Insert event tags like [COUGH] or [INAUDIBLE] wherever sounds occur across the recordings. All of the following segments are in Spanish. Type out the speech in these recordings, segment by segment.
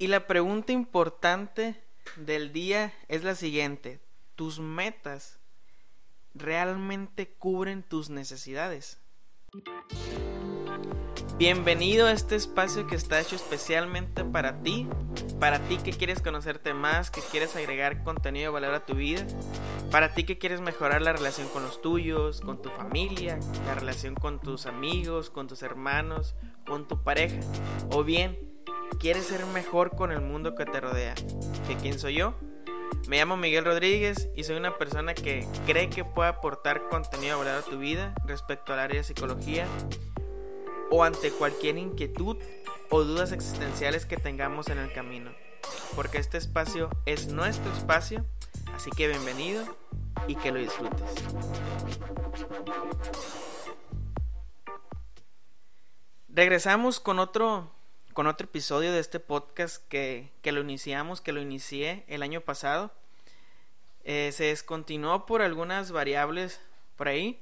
Y la pregunta importante del día es la siguiente. ¿Tus metas realmente cubren tus necesidades? Bienvenido a este espacio que está hecho especialmente para ti, para ti que quieres conocerte más, que quieres agregar contenido de valor a tu vida, para ti que quieres mejorar la relación con los tuyos, con tu familia, la relación con tus amigos, con tus hermanos, con tu pareja, o bien quieres ser mejor con el mundo que te rodea. ¿Que quién soy yo? Me llamo Miguel Rodríguez y soy una persona que cree que puede aportar contenido a tu vida respecto al área de psicología o ante cualquier inquietud o dudas existenciales que tengamos en el camino. Porque este espacio es nuestro espacio, así que bienvenido y que lo disfrutes. Regresamos con otro con otro episodio de este podcast que, que lo iniciamos, que lo inicié el año pasado. Eh, se descontinuó por algunas variables por ahí.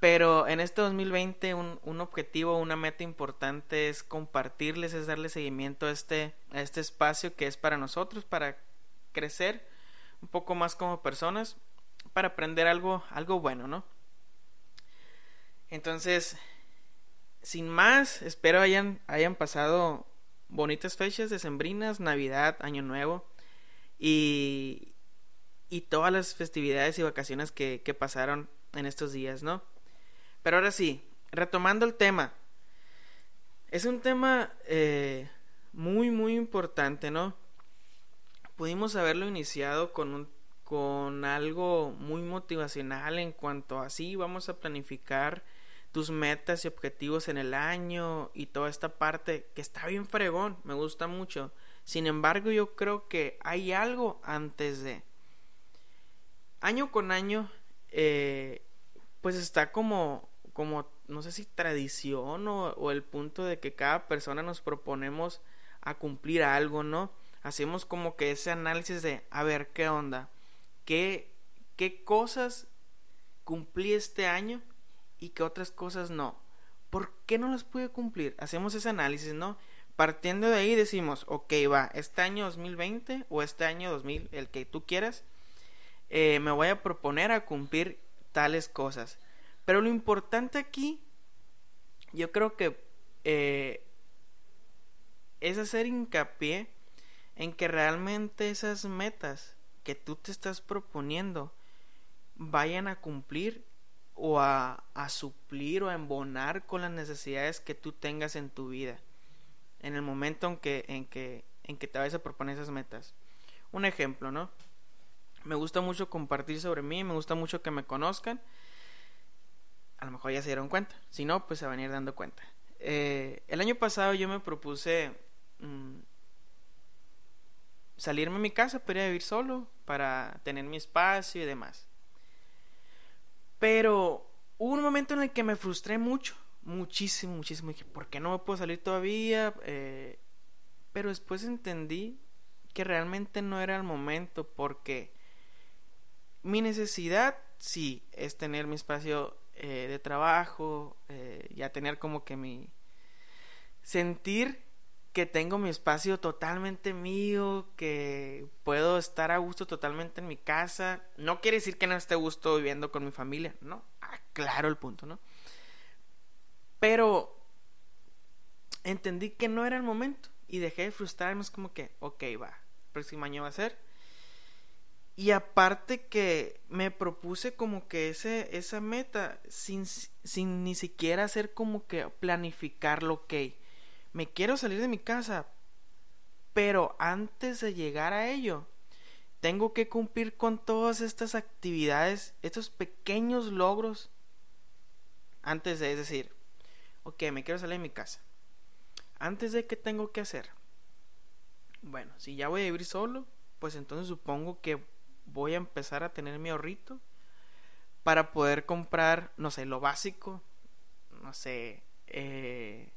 Pero en este 2020 un, un, objetivo, una meta importante es compartirles, es darle seguimiento a este, a este espacio que es para nosotros, para crecer un poco más como personas, para aprender algo, algo bueno, ¿no? Entonces, sin más, espero hayan, hayan pasado bonitas fechas decembrinas, Navidad, Año Nuevo y, y todas las festividades y vacaciones que, que pasaron en estos días, ¿no? Pero ahora sí, retomando el tema. Es un tema eh, muy, muy importante, ¿no? Pudimos haberlo iniciado con, un, con algo muy motivacional en cuanto a sí, vamos a planificar tus metas y objetivos en el año y toda esta parte que está bien fregón, me gusta mucho. Sin embargo, yo creo que hay algo antes de... Año con año, eh, pues está como como, no sé si tradición o, el punto de que cada persona nos proponemos a cumplir algo, ¿no? Hacemos como que ese análisis de, a ver, ¿qué onda? ¿Qué, qué cosas cumplí este año y qué otras cosas no? ¿Por qué no las pude cumplir? Hacemos ese análisis, ¿no? Partiendo de ahí decimos, ok, va, este año 2020 o este año 2000, el que tú quieras, eh, me voy a proponer a cumplir tales cosas. Pero lo importante aquí, yo creo que eh, es hacer hincapié en que realmente esas metas que tú te estás proponiendo vayan a cumplir o a, suplir o a embonar con las necesidades que tú tengas en tu vida en el momento en que, en que, en que te vayas a proponer esas metas. Un ejemplo, ¿no? Me gusta mucho compartir sobre mí, me gusta mucho que me conozcan a lo mejor ya se dieron cuenta. Si no, pues se van a ir dando cuenta. Eh, el año pasado yo me propuse mm, salirme de mi casa para ir vivir solo, para tener mi espacio y demás. Pero hubo un momento en el que me frustré mucho, muchísimo, muchísimo. Dije, ¿por qué no me puedo salir todavía? Eh, pero después entendí que realmente no era el momento porque mi necesidad sí es tener mi espacio eh, de trabajo, eh, ya tener como que mi... sentir que tengo mi espacio totalmente mío, que puedo estar a gusto totalmente en mi casa. No quiere decir que no esté a gusto viviendo con mi familia, ¿no? Aclaro el punto, ¿no? Pero entendí que no era el momento y dejé de frustrarme. Es como que, ok, va, próximo año va a ser y aparte que me propuse como que ese, esa meta sin, sin ni siquiera hacer como que planificarlo, ok, me quiero salir de mi casa, pero antes de llegar a ello, tengo que cumplir con todas estas actividades, estos pequeños logros, antes de, es decir, ok, me quiero salir de mi casa. Antes de qué tengo que hacer. Bueno, si ya voy a vivir solo, pues entonces supongo que voy a empezar a tener mi ahorrito para poder comprar, no sé, lo básico, no sé, eh,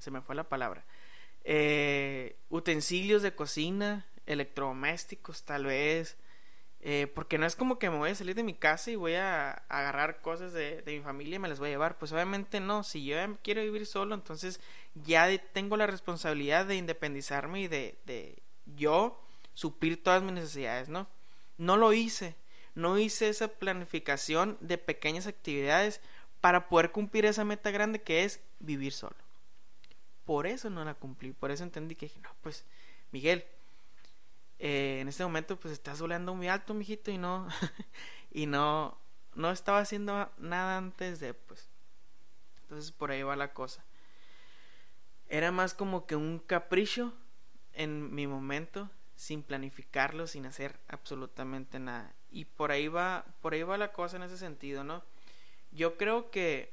se me fue la palabra, eh, utensilios de cocina, electrodomésticos tal vez, Eh, porque no es como que me voy a salir de mi casa y voy a agarrar cosas de, mi familia y me las voy a llevar. Pues obviamente no. Si yo quiero vivir solo, entonces ya tengo la responsabilidad de independizarme y de, de yo suplir todas mis necesidades, ¿no? No lo hice. No hice esa planificación de pequeñas actividades para poder cumplir esa meta grande que es vivir solo. Por eso no la cumplí. Por eso entendí que no, pues, Miguel, eh, en este momento pues estás volando muy alto, mijito, y no, [LAUGHS] y no, no estaba haciendo nada antes de, pues. Entonces por ahí va la cosa. Era más como que un capricho en mi momento, sin planificarlo, sin hacer absolutamente nada. Y por ahí va, por ahí va la cosa en ese sentido, ¿no? Yo creo que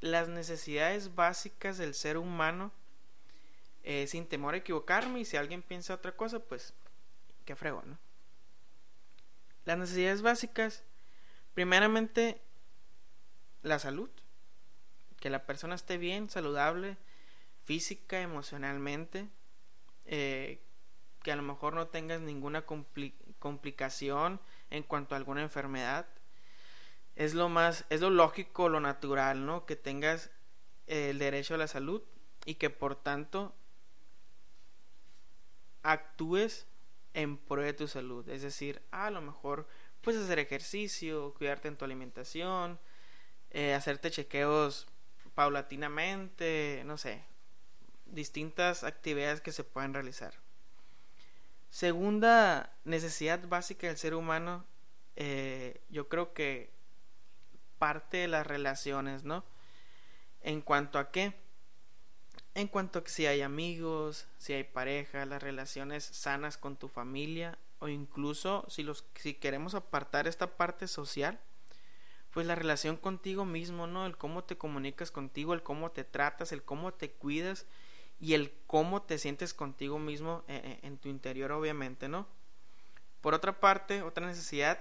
las necesidades básicas del ser humano eh, sin temor a equivocarme y si alguien piensa otra cosa, pues qué fregón, ¿no? Las necesidades básicas, primeramente la salud, que la persona esté bien, saludable, física, emocionalmente, eh, que a lo mejor no tengas ninguna complicación en cuanto a alguna enfermedad. Es lo más, es lo lógico, lo natural, ¿no? Que tengas el derecho a la salud y que por tanto actúes en pro de tu salud. Es decir, a lo mejor puedes hacer ejercicio, cuidarte en tu alimentación, eh, hacerte chequeos paulatinamente, no sé, distintas actividades que se pueden realizar. Segunda necesidad básica del ser humano, eh, yo creo que parte de las relaciones, ¿no? En cuanto a qué? en cuanto a si hay amigos, si hay pareja, las relaciones sanas con tu familia o incluso si los si queremos apartar esta parte social, pues la relación contigo mismo, ¿no? El cómo te comunicas contigo, el cómo te tratas, el cómo te cuidas y el cómo te sientes contigo mismo en, eh, eh, en tu interior, obviamente, ¿no? Por otra parte, otra necesidad,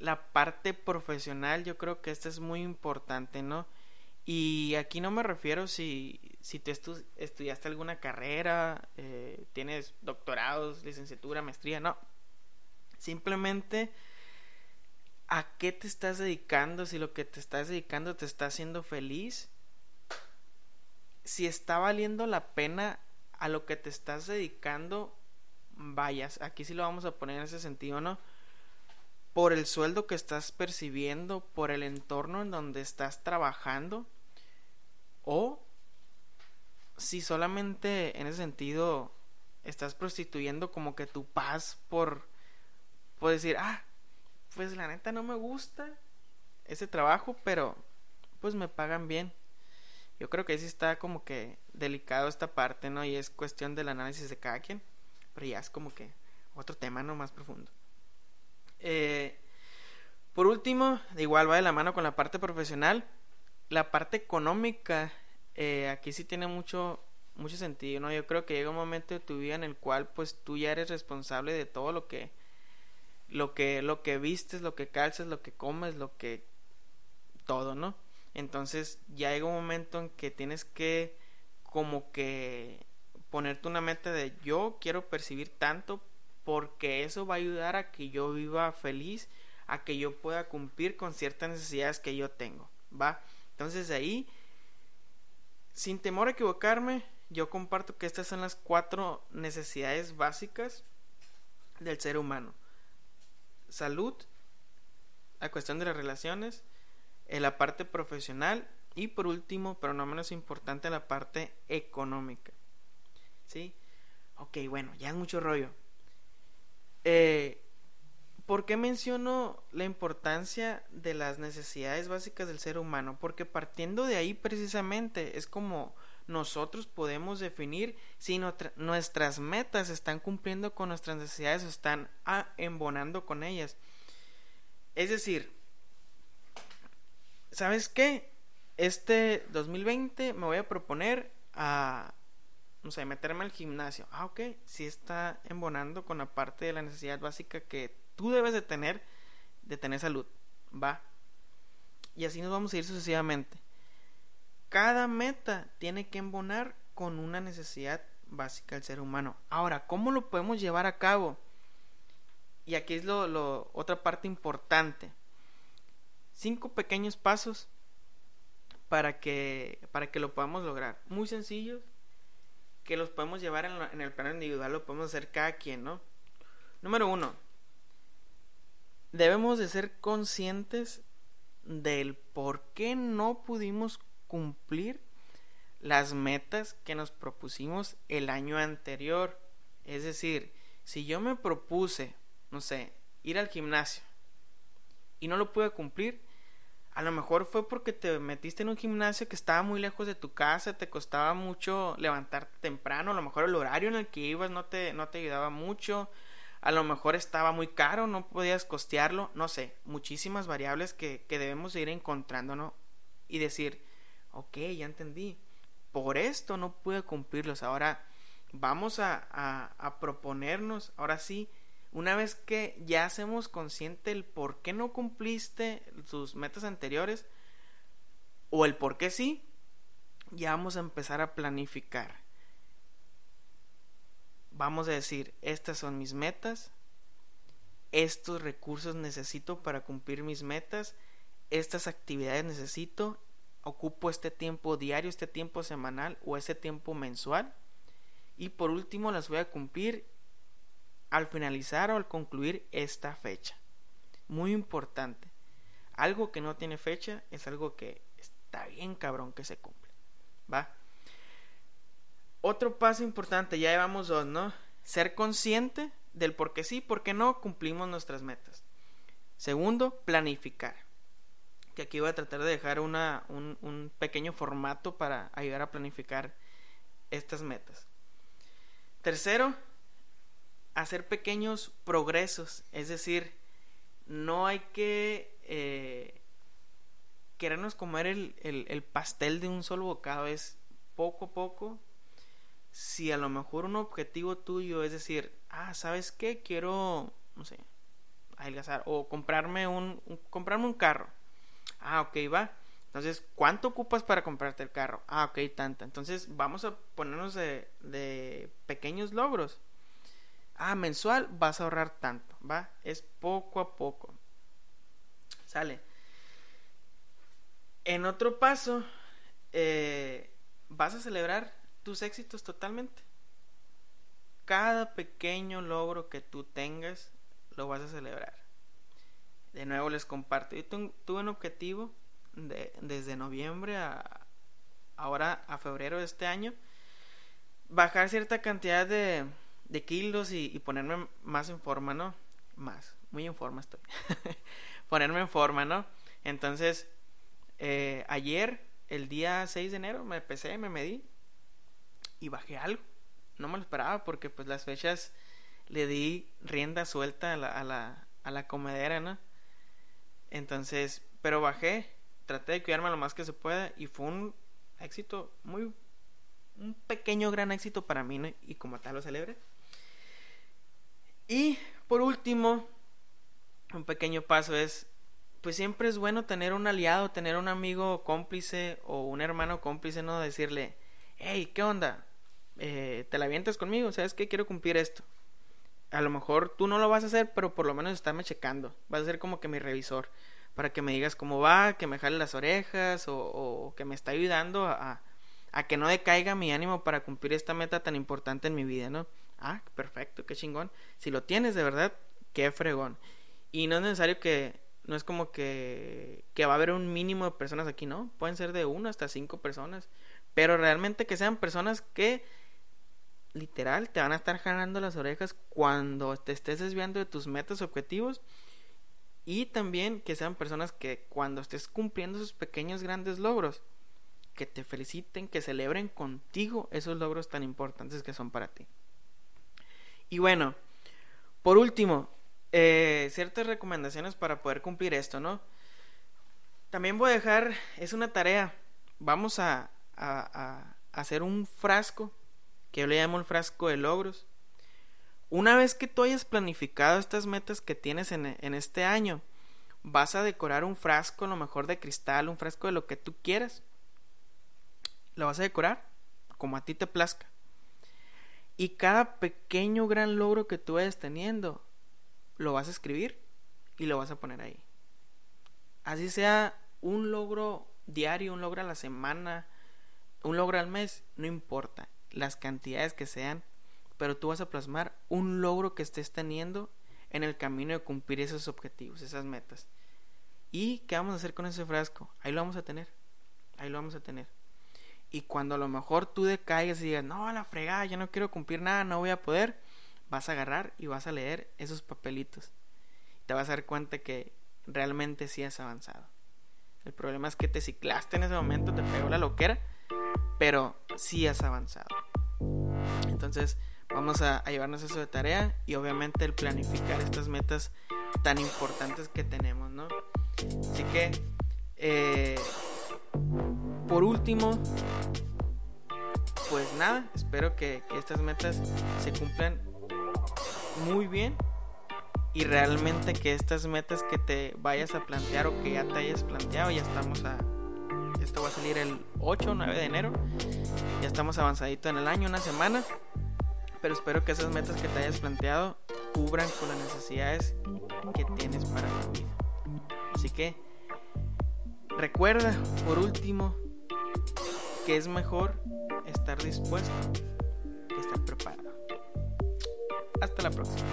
la parte profesional, yo creo que esta es muy importante, ¿no? Y aquí no me refiero si, si tú estudiaste alguna carrera, eh, tienes doctorados, licenciatura, maestría, no. Simplemente a qué te estás dedicando, si lo que te estás dedicando te está haciendo feliz, si está valiendo la pena a lo que te estás dedicando, vayas, aquí sí lo vamos a poner en ese sentido, ¿no? Por el sueldo que estás percibiendo, por el entorno en donde estás trabajando, o si solamente en ese sentido estás prostituyendo como que tu paz por, por decir, ah, pues la neta no me gusta ese trabajo, pero pues me pagan bien. Yo creo que ahí sí está como que delicado esta parte, ¿no? Y es cuestión del análisis de cada quien, pero ya es como que otro tema, ¿no? Más profundo. Eh, por último, igual va de la mano con la parte profesional, la parte económica eh, aquí sí tiene mucho mucho sentido, ¿no? Yo creo que llega un momento de tu vida en el cual pues tú ya eres responsable de todo lo que lo que lo que vistes, lo que calzas, lo que comes, lo que todo, ¿no? Entonces ya llega un momento en que tienes que como que ponerte una meta de yo quiero percibir tanto porque eso va a ayudar a que yo viva feliz, a que yo pueda cumplir con ciertas necesidades que yo tengo, ¿va? Entonces ahí sin temor a equivocarme, yo comparto que estas son las cuatro necesidades básicas del ser humano. Salud, la cuestión de las relaciones, la parte profesional y por último, pero no menos importante, la parte económica. ¿Sí? Ok, bueno, ya es mucho rollo. Eh, ¿Por qué menciono la importancia de las necesidades básicas del ser humano? Porque partiendo de ahí precisamente es como nosotros podemos definir si nuestras metas están cumpliendo con nuestras necesidades o están ah, embonando con ellas. Es decir, ¿sabes qué? Este 2020 me voy a proponer a, no sé, meterme al gimnasio. Ah, ok, si está embonando con la parte de la necesidad básica que tú debes de tener, de tener salud, va. Y así nos vamos a ir sucesivamente. Cada meta tiene que embonar con una necesidad básica del ser humano. Ahora, ¿cómo lo podemos llevar a cabo? y aquí es lo, lo, otra parte importante. Cinco pequeños pasos para que, para que lo podamos lograr. Muy sencillos, que los podemos llevar en, el plano individual, lo podemos hacer cada quien, ¿no? Número uno, debemos de ser conscientes del por qué no pudimos cumplir las metas que nos propusimos el año anterior. Es decir, si yo me propuse, no sé, ir al gimnasio y no lo pude cumplir, a lo mejor fue porque te metiste en un gimnasio que estaba muy lejos de tu casa, te costaba mucho levantarte temprano, a lo mejor el horario en el que ibas no te, no te ayudaba mucho, a lo mejor estaba muy caro, no podías costearlo, no sé, muchísimas variables que, que debemos ir encontrándonos y decir, ok, ya entendí, por esto no pude cumplirlos, ahora vamos a, a, a proponernos, ahora sí, una vez que ya hacemos consciente el por qué no cumpliste tus metas anteriores o el por qué sí, ya vamos a empezar a planificar. Vamos a decir, estas son mis metas, estos recursos necesito para cumplir mis metas, estas actividades necesito, ocupo este tiempo diario, este tiempo semanal o ese tiempo mensual y por último las voy a cumplir al finalizar o al concluir esta fecha. Muy importante. Algo que no tiene fecha es algo que está bien cabrón que se cumple. ¿Va? Otro paso importante, ya llevamos dos, ¿no? Ser consciente del por qué sí, por qué no cumplimos nuestras metas. Segundo, planificar. Que aquí voy a tratar de dejar una, un, un pequeño formato para ayudar a planificar estas metas. Tercero, hacer pequeños progresos, es decir, no hay que eh, querernos comer el, el, pastel de un solo bocado, es poco poco. Si a lo mejor un objetivo tuyo es decir, ah, ¿sabes qué? Quiero, no sé, adelgazar o comprarme un, comprarme un carro. Ah, ok, va. Entonces, ¿cuánto ocupas para comprarte el carro? Ah, ok, tanta. Entonces, vamos a ponernos de, de pequeños logros ah, mensual vas a ahorrar tanto, ¿va? Es poco a poco. Sale. En otro paso, eh, vas a celebrar tus éxitos totalmente. Cada pequeño logro que tú tengas, lo vas a celebrar. De nuevo les comparto. Yo tuve un objetivo de, desde noviembre a ahora a febrero de este año. Bajar cierta cantidad de, de kilos y, ponerme más en forma, ¿no? Más, muy en forma estoy. [LAUGHS] ponerme en forma, ¿no? Entonces, eh, ayer, el día 6 de enero, me pesé, me medí y bajé algo. No me lo esperaba porque pues las fechas le di rienda suelta a la, a la, a la comedera, ¿no? Entonces, pero bajé, traté de cuidarme lo más que se pueda y fue un éxito muy, un pequeño gran éxito para mí, ¿no? Y como tal lo celebré. Y por último, un pequeño paso es, pues siempre es bueno tener un aliado, tener un amigo cómplice o un hermano cómplice, ¿no? Decirle, hey, ¿qué onda? Eh, ¿Te la avientas conmigo? ¿Sabes qué? Quiero cumplir esto. A lo mejor tú no lo vas a hacer, pero por lo menos estarme checando. Vas a ser como que mi revisor. Para que me digas cómo va, que me jale las orejas o, o que me está ayudando a, a que no decaiga mi ánimo para cumplir esta meta tan importante en mi vida, ¿no? Ah, perfecto, qué chingón. Si lo tienes de verdad, qué fregón. Y no es necesario que, no es como que, que va a haber un mínimo de personas aquí, ¿no? Pueden ser de uno hasta cinco personas. Pero realmente que sean personas que literal te van a estar jalando las orejas cuando te estés desviando de tus metas objetivos. Y también que sean personas que cuando estés cumpliendo esos pequeños grandes logros, que te feliciten, que celebren contigo esos logros tan importantes que son para ti. Y bueno, por último, eh, ciertas recomendaciones para poder cumplir esto, ¿no? También voy a dejar, es una tarea, vamos a, hacer un frasco, que yo le llamo el frasco de logros. Una vez que tú hayas planificado estas metas que tienes en, en este año, vas a decorar un frasco, a lo mejor de cristal, un frasco de lo que tú quieras. Lo vas a decorar como a ti te plazca. Y cada pequeño gran logro que tú vayas teniendo, lo vas a escribir y lo vas a poner ahí. Así sea un logro diario, un logro a la semana, un logro al mes, no importa las cantidades que sean, pero tú vas a plasmar un logro que estés teniendo en el camino de cumplir esos objetivos, esas metas. ¿Y qué vamos a hacer con ese frasco? Ahí lo vamos a tener. Ahí lo vamos a tener. Y cuando a lo mejor tú decaigas y digas, no, la fregada, yo no quiero cumplir nada, no voy a poder, vas a agarrar y vas a leer esos papelitos. Te vas a dar cuenta que realmente sí has avanzado. El problema es que te ciclaste en ese momento, te pegó la loquera, pero sí has avanzado. Entonces, vamos a, llevarnos eso de tarea y obviamente el planificar estas metas tan importantes que tenemos, ¿no? Así que, eh, por último, pues nada, espero que, estas metas se cumplan muy bien y realmente que estas metas que te vayas a plantear o que ya te hayas planteado, ya estamos a... Esto va a salir el 8 o 9 de enero. Ya estamos avanzadito en el año, una semana. Pero espero que esas metas que te hayas planteado cubran con las necesidades que tienes para tu vida. Así que recuerda, por último, que es mejor estar dispuesto que estar preparado. Hasta la próxima.